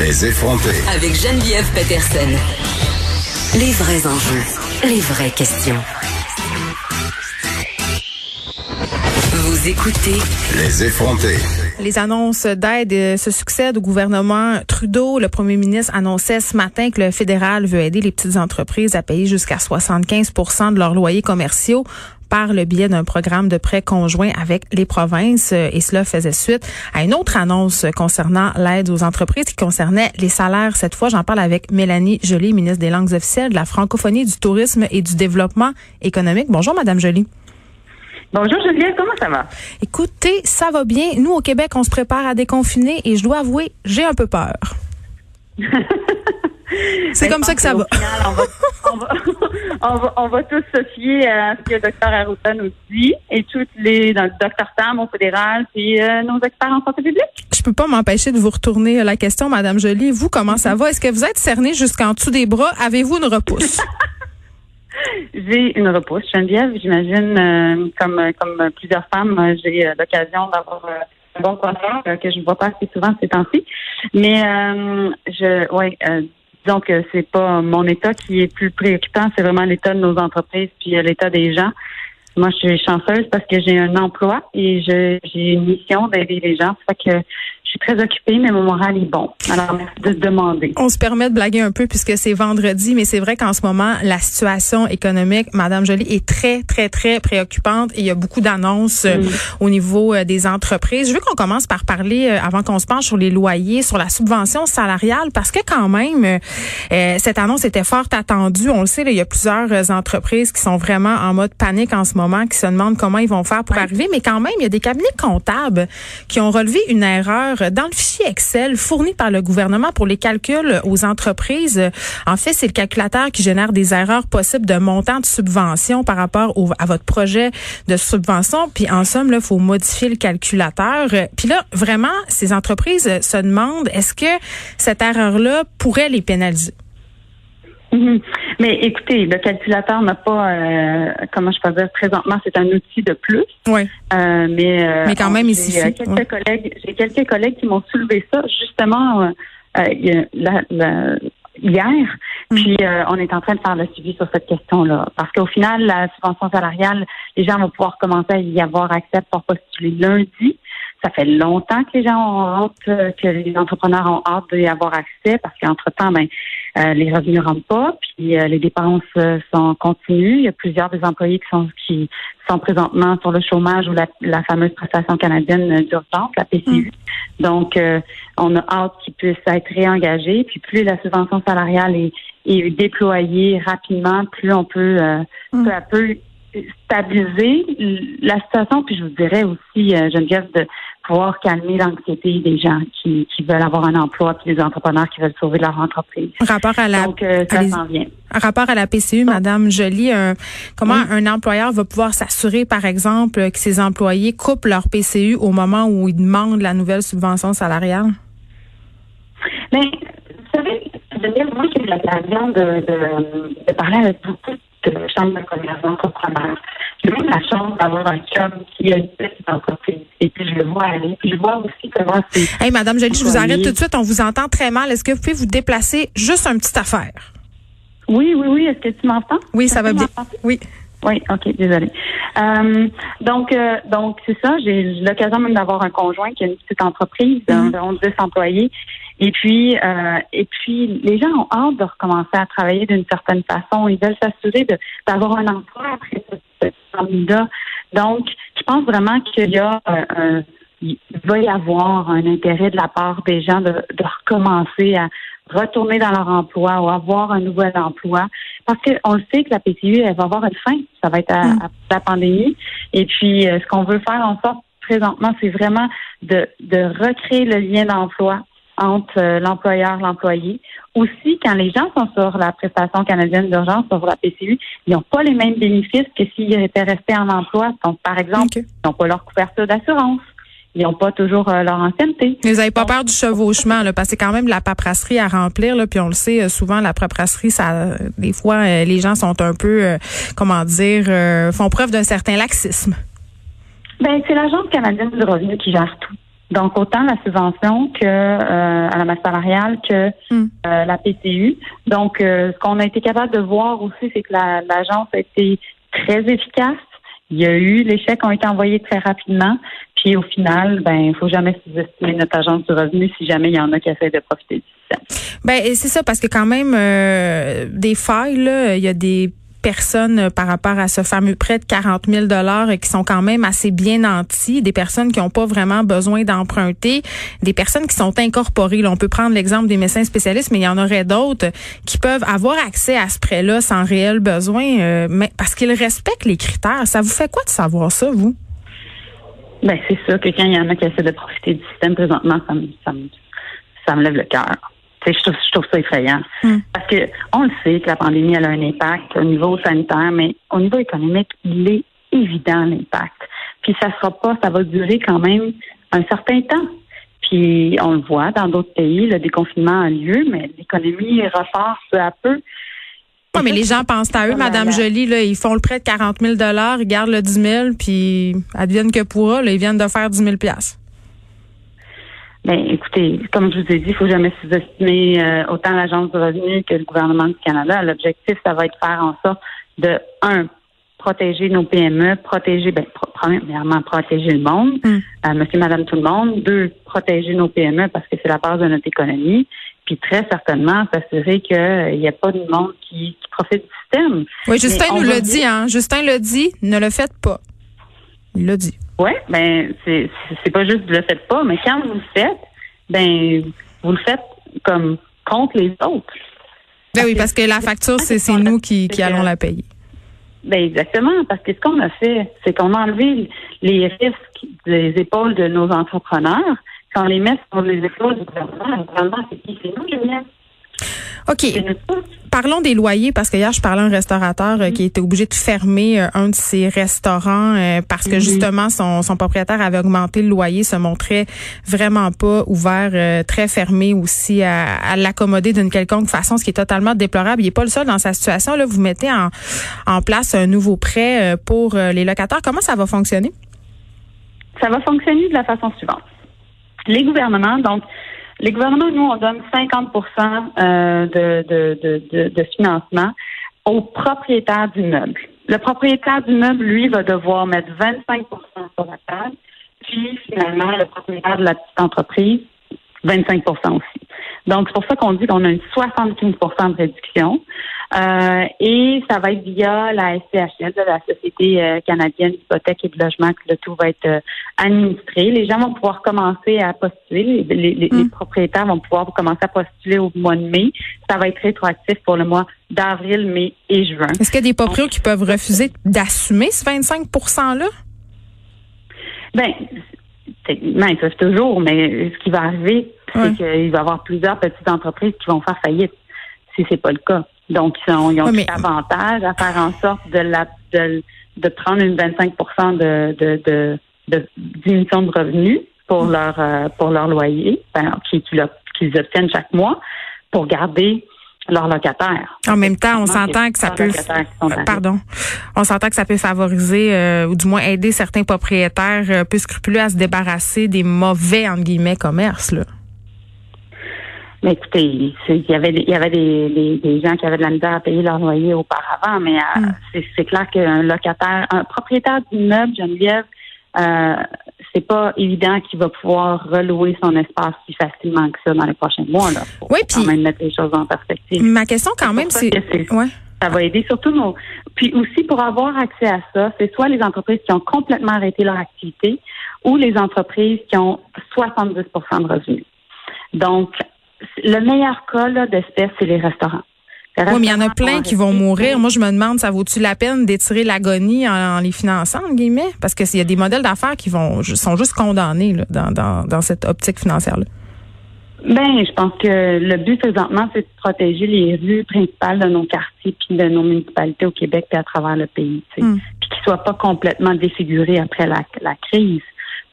Les effronter. Avec Geneviève Peterson. Les vrais enjeux, les vraies questions. Vous écoutez Les effronter. Les annonces d'aide euh, se succèdent au gouvernement Trudeau. Le premier ministre annonçait ce matin que le fédéral veut aider les petites entreprises à payer jusqu'à 75% de leurs loyers commerciaux par le biais d'un programme de prêt conjoint avec les provinces. Euh, et cela faisait suite à une autre annonce concernant l'aide aux entreprises qui concernait les salaires. Cette fois, j'en parle avec Mélanie Joly, ministre des langues officielles, de la francophonie, du tourisme et du développement économique. Bonjour, Madame Joly. Bonjour Juliette, comment ça va? Écoutez, ça va bien. Nous, au Québec, on se prépare à déconfiner et je dois avouer, j'ai un peu peur. C'est comme ça que ça va. on, va, tous se fier à ce que le docteur Arruda nous dit et tous les, dans le docteur Tam au fédéral, puis euh, nos experts en santé publique. Je peux pas m'empêcher de vous retourner la question, Madame Jolie. Vous, comment ça va? Est-ce que vous êtes cernée jusqu'en dessous des bras? Avez-vous une repousse? J'ai une repousse, Geneviève. J'imagine, euh, comme comme plusieurs femmes, euh, j'ai euh, l'occasion d'avoir un bon coiffeur que je ne vois pas assez souvent ces temps-ci. Mais je, ouais, disons que c'est pas mon état qui est plus préoccupant, c'est vraiment l'état de nos entreprises puis l'état des gens. Moi, je suis chanceuse parce que j'ai un emploi et j'ai une mission d'aider les gens. Ça que suis très occupée, mais mon moral est bon. Alors, merci de demander. On se permet de blaguer un peu puisque c'est vendredi, mais c'est vrai qu'en ce moment, la situation économique, Madame Jolie, est très, très, très préoccupante et il y a beaucoup d'annonces euh, au niveau euh, des entreprises. Je veux qu'on commence par parler, euh, avant qu'on se penche sur les loyers, sur la subvention salariale, parce que quand même, cette annonce était fort attendue. On le sait, il y a plusieurs entreprises qui sont vraiment en mode panique en ce moment, qui se demandent comment ils vont faire pour arriver, mais quand même, il y a des cabinets comptables qui ont relevé une erreur dans le fichier Excel fourni par le gouvernement pour les calculs aux entreprises, en fait, c'est le calculateur qui génère des erreurs possibles de montant de subvention par rapport à votre projet de subvention. Puis en somme, il faut modifier le calculateur. Puis là, vraiment, ces entreprises se demandent, est-ce que cette erreur-là pourrait les pénaliser? Mhm. Mais écoutez, le calculateur n'a pas, euh, comment je peux dire, présentement, c'est un outil de plus. Oui. Euh, mais, euh, mais quand même, ici. J'ai quelques collègues, j'ai quelques collègues qui m'ont soulevé ça justement hier. Mhm. Puis on est en train de faire le suivi sur cette question-là. Parce qu'au final, la subvention salariale, les gens vont pouvoir commencer à y avoir accès pour postuler lundi. Ça fait longtemps que les gens ont hâte, que les entrepreneurs ont hâte d'y avoir accès parce qu'entre-temps, ben, euh, les revenus ne rentrent pas, puis euh, les dépenses euh, sont continues. Il y a plusieurs des employés qui sont qui sont présentement sur le chômage ou la, la fameuse prestation canadienne d'urgence, la PCU. Mm. Donc, on a hâte qu'ils puissent être réengagés. Puis plus la subvention salariale est, est déployée rapidement, plus on peut mm. peu à peu stabiliser la situation. Puis je vous dirais aussi, Geneviève, de pouvoir calmer l'anxiété des gens qui, qui veulent avoir un emploi puis des entrepreneurs qui veulent sauver leur entreprise. Rapport à la, Donc, euh, ça s'en vient. Rapport à la PCU, Madame Jolie, comment un employeur va pouvoir s'assurer, par exemple, que ses employés coupent leur PCU au moment où ils demandent la nouvelle subvention salariale? Mais, vous savez, moi, j'ai eu l'occasion de, de, de parler avec beaucoup de chambres de commerce. J'ai eu la chance d'avoir un chum qui a une petite entreprise. Et puis, je le vois aller. Puis, je vois aussi comment c'est. Hey, Madame Jolie, je vous arrête tout de suite. On vous entend très mal. Est-ce que vous pouvez vous déplacer juste une petite affaire? Oui, oui, oui. Est-ce que tu m'entends? Oui, ça va bien. Oui. Oui, ok, désolée. Euh, donc, euh, donc c'est ça. J'ai l'occasion même d'avoir un conjoint qui a une petite entreprise d'environ mm 10 employés. Et puis, euh, et puis, les gens ont hâte de recommencer à travailler d'une certaine façon. Ils veulent s'assurer d'avoir un emploi après ce, là Donc, je pense vraiment qu'il y a un, il va y avoir un intérêt de la part des gens de, de recommencer à retourner dans leur emploi ou avoir un nouvel emploi. Parce qu'on le sait que la PTU, elle va avoir une fin. Ça va être à, mm. la pandémie. Et puis, euh, ce qu'on veut faire en sorte présentement, c'est vraiment de, de recréer le lien d'emploi entre euh, l'employeur et l'employé. Aussi, quand les gens sont sur la prestation canadienne d'urgence, sur la PCU, ils n'ont pas les mêmes bénéfices que s'ils étaient restés en emploi. Donc, par exemple, ils n'ont pas leur couverture d'assurance ils n'ont pas toujours euh, leur ancienneté. Mais vous n'avez pas peur du chevauchement, là, parce que c'est quand même la paperasserie à remplir, là, puis on le sait, euh, souvent la paperasserie, ça, des fois, euh, les gens sont un peu, comment dire, font preuve d'un certain laxisme. Ben, c'est l'Agence canadienne du revenu qui gère tout. Donc, autant la subvention que euh, à la masse salariale que Hmm. euh, la PTU. Donc, euh, ce qu'on a été capable de voir aussi, c'est que la- l'agence a été très efficace. Il y a eu, les chèques ont été envoyés très rapidement. Puis au final, ben, il faut jamais sous-estimer notre agence du revenu si jamais il y en a qui essaient de profiter du système. Ben c'est ça parce que quand même euh, des failles là, il y a des personnes euh, par rapport à ce fameux prêt de 40 000 dollars qui sont quand même assez bien nantis, des personnes qui n'ont pas vraiment besoin d'emprunter, des personnes qui sont incorporées. Là, on peut prendre l'exemple des médecins spécialistes, mais il y en aurait d'autres qui peuvent avoir accès à ce prêt-là sans réel besoin, euh, mais parce qu'ils respectent les critères. Ça vous fait quoi de savoir ça, vous? Ben, c'est sûr que quand il y en a qui essaient de profiter du système présentement, ça me, ça me, ça me lève le cœur. Je trouve, je trouve ça effrayant. Hmm. Parce que on le sait que la pandémie elle a un impact au niveau sanitaire, mais au niveau économique, il est évident l'impact. Puis ça sera pas, ça va durer quand même un certain temps. Puis on le voit dans d'autres pays, le déconfinement a lieu, mais l'économie repart peu à peu. Oui, mais les gens pensent à eux, Madame. Jolie, là, ils font le prêt de 40 000 ils gardent le 10 000 puis advienne que pourra, là, ils viennent de faire 10 000 Ben, écoutez, comme je vous ai dit, il faut jamais sous-estimer euh, autant l'Agence du revenu que le gouvernement du Canada. L'objectif, ça va être de faire en sorte de, un, protéger nos PME, protéger, ben, pro- premièrement, protéger le monde, Mm. euh, monsieur, madame, tout le monde. Deux, protéger nos PME parce que c'est la base de notre économie. Puis très certainement, s'assurer qu'il n'y a pas de monde qui, qui profite du système. Oui, Justin nous dire- dit, hein. Justin l'a dit, ne le faites pas. Il l'a dit. Oui, ben c'est c'est pas juste de le faites pas, mais quand vous le faites, ben vous le faites comme contre les autres. Ben oui, parce que la facture, c'est c'est nous qui, qui allons la payer. Ben exactement, parce que ce qu'on a fait, c'est qu'on a enlevé les risques des épaules de nos entrepreneurs, qu'on les met sur les épaules du gouvernement. Le gouvernement, c'est qui? C'est nous, Julien. OK. Parlons des loyers parce que hier je parlais à un restaurateur euh, qui était obligé de fermer euh, un de ses restaurants euh, parce que Mhm. justement son, son propriétaire avait augmenté le loyer, se montrait vraiment pas ouvert, euh, très fermé aussi à, à l'accommoder d'une quelconque façon, ce qui est totalement déplorable. Il est pas le seul dans sa situation. Là, vous mettez en, en place un nouveau prêt euh, pour les locataires. Comment ça va fonctionner? Ça va fonctionner de la façon suivante. Les gouvernements, donc, les gouvernements, nous, on donne 50 euh, de, de, de, de, financement aux propriétaires d'immeubles. Le propriétaire d'immeuble, lui, va devoir mettre 25 sur la table, puis finalement, le propriétaire de la petite entreprise, 25% aussi. Donc, c'est pour ça qu'on dit qu'on a une 75% de réduction. Euh, et ça va être via la SCHL, la Société euh, canadienne d'hypothèque et de logement, que le tout va être euh, administré. Les gens vont pouvoir commencer à postuler. Les, les- les- les Mm. propriétaires vont pouvoir commencer à postuler au mois de mai. Ça va être rétroactif pour le mois d'avril, mai et juin. Est-ce qu'il y a des proprios qui peuvent refuser d'assumer ce 25 %-là? Ben, techniquement, ils peuvent toujours, mais ce qui va arriver, c'est qu'il va y avoir plusieurs petites entreprises qui vont faire faillite si c'est pas le cas. Donc, ils, ont, ils ont mais- avantage à faire en sorte de la de, de prendre une 25 de, de, de, de diminution de revenus pour leur euh, pour leur loyer, ben, qui qu'ils obtiennent chaque mois pour garder leurs locataires. En même temps, on s'entend que ça peut, pardon, on s'entend que ça peut favoriser euh, ou du moins aider certains propriétaires euh, peu scrupuleux à se débarrasser des mauvais entre guillemets commerces. Là. Mais écoutez, il y avait, il y avait des, des, des gens qui avaient de la misère à payer leur loyer auparavant, mais euh, Mm. c'est, c'est clair qu'un locataire, un propriétaire d'immeuble, Geneviève, euh, c'est pas évident qu'il va pouvoir relouer son espace si facilement que ça dans les prochains mois. Là. Faut Oui, quand puis- même mettre les choses en perspective. Ma question quand même, c'est, ouais. Ça va aider surtout nos. Puis aussi pour avoir accès à ça, c'est soit les entreprises qui ont complètement arrêté leur activité ou les entreprises qui ont 70% de revenus. Donc, le meilleur cas d'espèce, c'est les restaurants. Oui, mais il y en a plein qui vont mourir. Moi, je me demande, ça vaut-tu la peine d'étirer l'agonie en, en les finançant, entre guillemets? Parce qu'il y a des modèles d'affaires qui vont sont juste condamnés là, dans, dans, dans cette optique financière-là. Ben, je pense que le but présentement, c'est de protéger les rues principales de nos quartiers puis de nos municipalités au Québec et à travers le pays, tu sais. Mm. puis qu'ils soient pas complètement défigurés après la, la crise.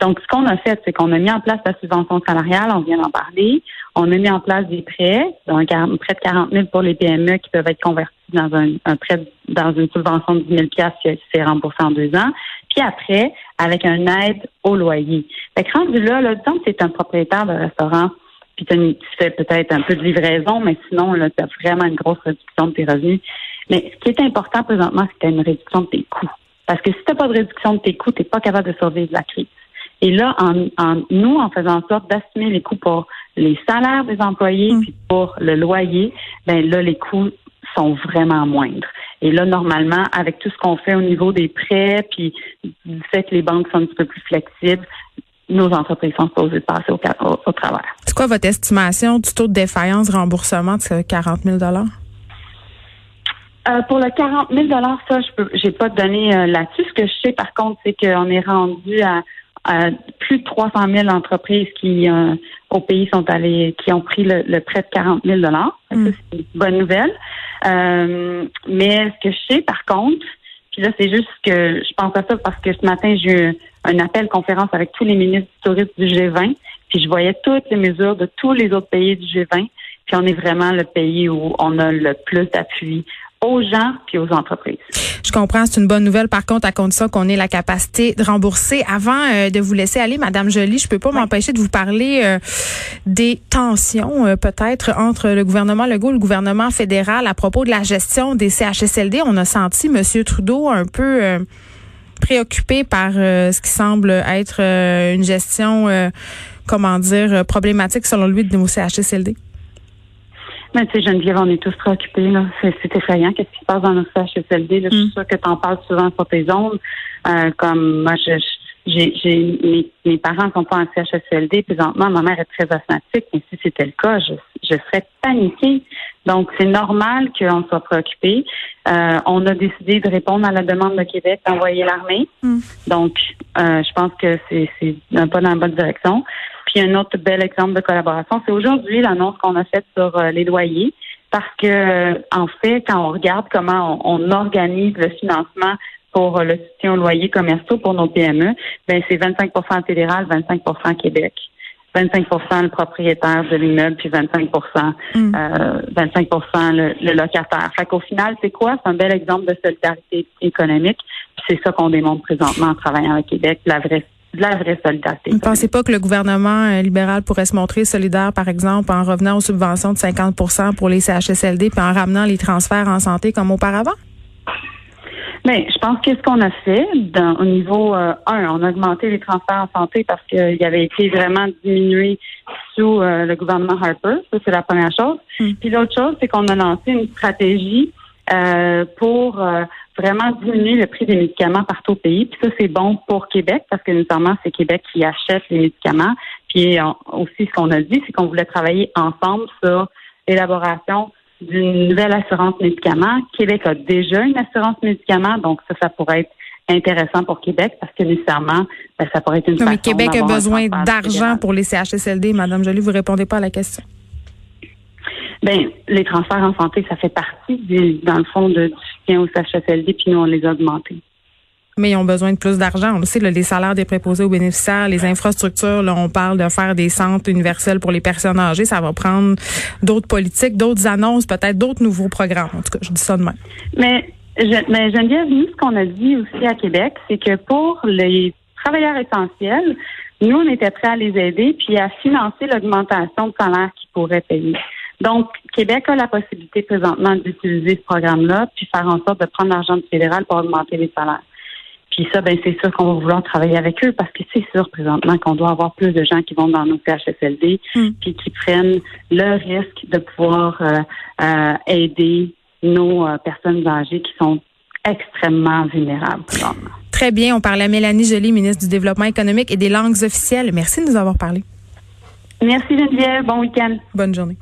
Donc, ce qu'on a fait, c'est qu'on a mis en place la subvention salariale, on vient d'en parler. On a mis en place des prêts, donc prêt de 40 000 pour les PME qui peuvent être convertis dans un, un prêt, dans une subvention de 10 000 qui c'est remboursé en deux ans. Puis après, avec un aide au loyer. Fait que rendu là, là, disons que c'est un propriétaire de restaurant, puis tu fais peut-être un peu de livraison, mais sinon, là, tu as vraiment une grosse réduction de tes revenus. Mais ce qui est important présentement, c'est que tu as une réduction de tes coûts. Parce que si tu n'as pas de réduction de tes coûts, tu n'es pas capable de survivre la crise. Et là, en, nous, en faisant en sorte d'assumer les coûts pour les salaires des employés, mm. puis pour le loyer, ben là, les coûts sont vraiment moindres. Et là, normalement, avec tout ce qu'on fait au niveau des prêts, puis du fait que les banques sont un petit peu plus flexibles, nos entreprises sont supposées de passer au, au, travers. C'est quoi votre estimation du taux de défaillance remboursement de ce 40 000 euh, pour le 40 000 ça, je peux, j'ai pas donné euh, là-dessus. Ce que je sais, par contre, c'est qu'on est rendu à, plus de 300 000 entreprises qui, euh, au pays, sont allées, qui ont pris le, prêt de 40 000 mm. C'est une bonne nouvelle. mais ce que je sais, par contre, puis là, c'est juste que je pense à ça parce que ce matin, j'ai eu un appel conférence avec tous les ministres du tourisme du G20, puis je voyais toutes les mesures de tous les autres pays du G20, puis on est vraiment le pays où on a le plus d'appui aux gens puis aux entreprises. Je comprends, c'est une bonne nouvelle. Par contre, à condition qu'on ait la capacité de rembourser. Avant euh, de vous laisser aller, Madame Jolie, je peux pas m'empêcher de vous parler euh, des tensions euh, peut-être entre le gouvernement Legault et le gouvernement fédéral à propos de la gestion des CHSLD. On a senti Monsieur Trudeau un peu préoccupé par ce qui semble être une gestion, comment dire, problématique selon lui de nos CHSLD. Mais tu sais, Geneviève, on est tous préoccupés. Là. C'est, effrayant. Qu'est-ce qui se passe dans nos CHSLD? Là. Je suis mm. sûre que tu en parles souvent sur tes ondes. Euh, comme moi, je, j'ai, j'ai mes, mes, parents sont pas en CHSLD. Présentement, ma mère est très asthmatique. Mais si c'était le cas, je, je serais paniquée. Donc, c'est normal qu'on soit préoccupé. Euh, on a décidé de répondre à la demande de Québec d'envoyer l'armée. Mm. Donc, euh, je pense que c'est, c'est un pas dans la bonne direction. Puis un autre bel exemple de collaboration, c'est aujourd'hui l'annonce qu'on a faite sur euh, les loyers. Parce que, euh, en fait, quand on regarde comment on, organise le financement pour euh, le soutien aux loyers commerciaux pour nos PME, ben c'est 25% fédéral, 25% Québec. 25% le propriétaire de l'immeuble, puis 25 mm. euh, 25 le, le, locataire. Fait qu'au final, c'est quoi? C'est un bel exemple de solidarité économique. Puis c'est ça qu'on démontre présentement en travaillant avec Québec, la vraie de la vraie solidarité. Vous ne pensez pas que le gouvernement euh, libéral pourrait se montrer solidaire, par exemple, en revenant aux subventions de 50% pour les CHSLD puis en ramenant les transferts en santé comme auparavant? Bien, je pense que ce qu'on a fait dans, au niveau 1, euh, on a augmenté les transferts en santé parce qu'il avait été vraiment diminué sous euh, le gouvernement Harper. Ça, c'est la première chose. Hmm. Puis l'autre chose, c'est qu'on a lancé une stratégie pour vraiment diminuer le prix des médicaments partout au pays. Puis ça, c'est bon pour Québec parce que notamment, c'est Québec qui achète les médicaments. Puis aussi, ce qu'on a dit, c'est qu'on voulait travailler ensemble sur l'élaboration d'une nouvelle assurance médicaments. Québec a déjà une assurance médicaments, donc ça, ça pourrait être intéressant pour Québec parce que nécessairement, ben, ça pourrait être une non, Mais Québec a besoin d'argent pour les CHSLD. Madame Jolie, vous répondez pas à la question. Ben, les transferts en santé, ça fait partie, dans le fond, de, du soutien au CHSLD, puis nous, on les a augmentés. Mais ils ont besoin de plus d'argent. On le sait, les salaires des préposés aux bénéficiaires, les infrastructures, là, on parle de faire des centres universels pour les personnes âgées. Ça va prendre d'autres politiques, d'autres annonces, peut-être d'autres nouveaux programmes. En tout cas, je dis ça demain. Mais, je, mais Geneviève, nous, ce qu'on a dit aussi à Québec, c'est que pour les travailleurs essentiels, nous, on était prêts à les aider puis à financer l'augmentation de salaire qu'ils pourraient payer. Donc, Québec a la possibilité présentement d'utiliser ce programme-là, puis faire en sorte de prendre l'argent du fédéral pour augmenter les salaires. Puis ça, ben c'est sûr qu'on va vouloir travailler avec eux parce que c'est sûr présentement qu'on doit avoir plus de gens qui vont dans nos CHSLD hmm. puis qui prennent le risque de pouvoir euh, euh, aider nos euh, personnes âgées qui sont extrêmement vulnérables. Très bien. On parlait à Mélanie Joly, ministre du Développement économique et des langues officielles. Merci de nous avoir parlé. Merci Geneviève. Bon week-end. Bonne journée.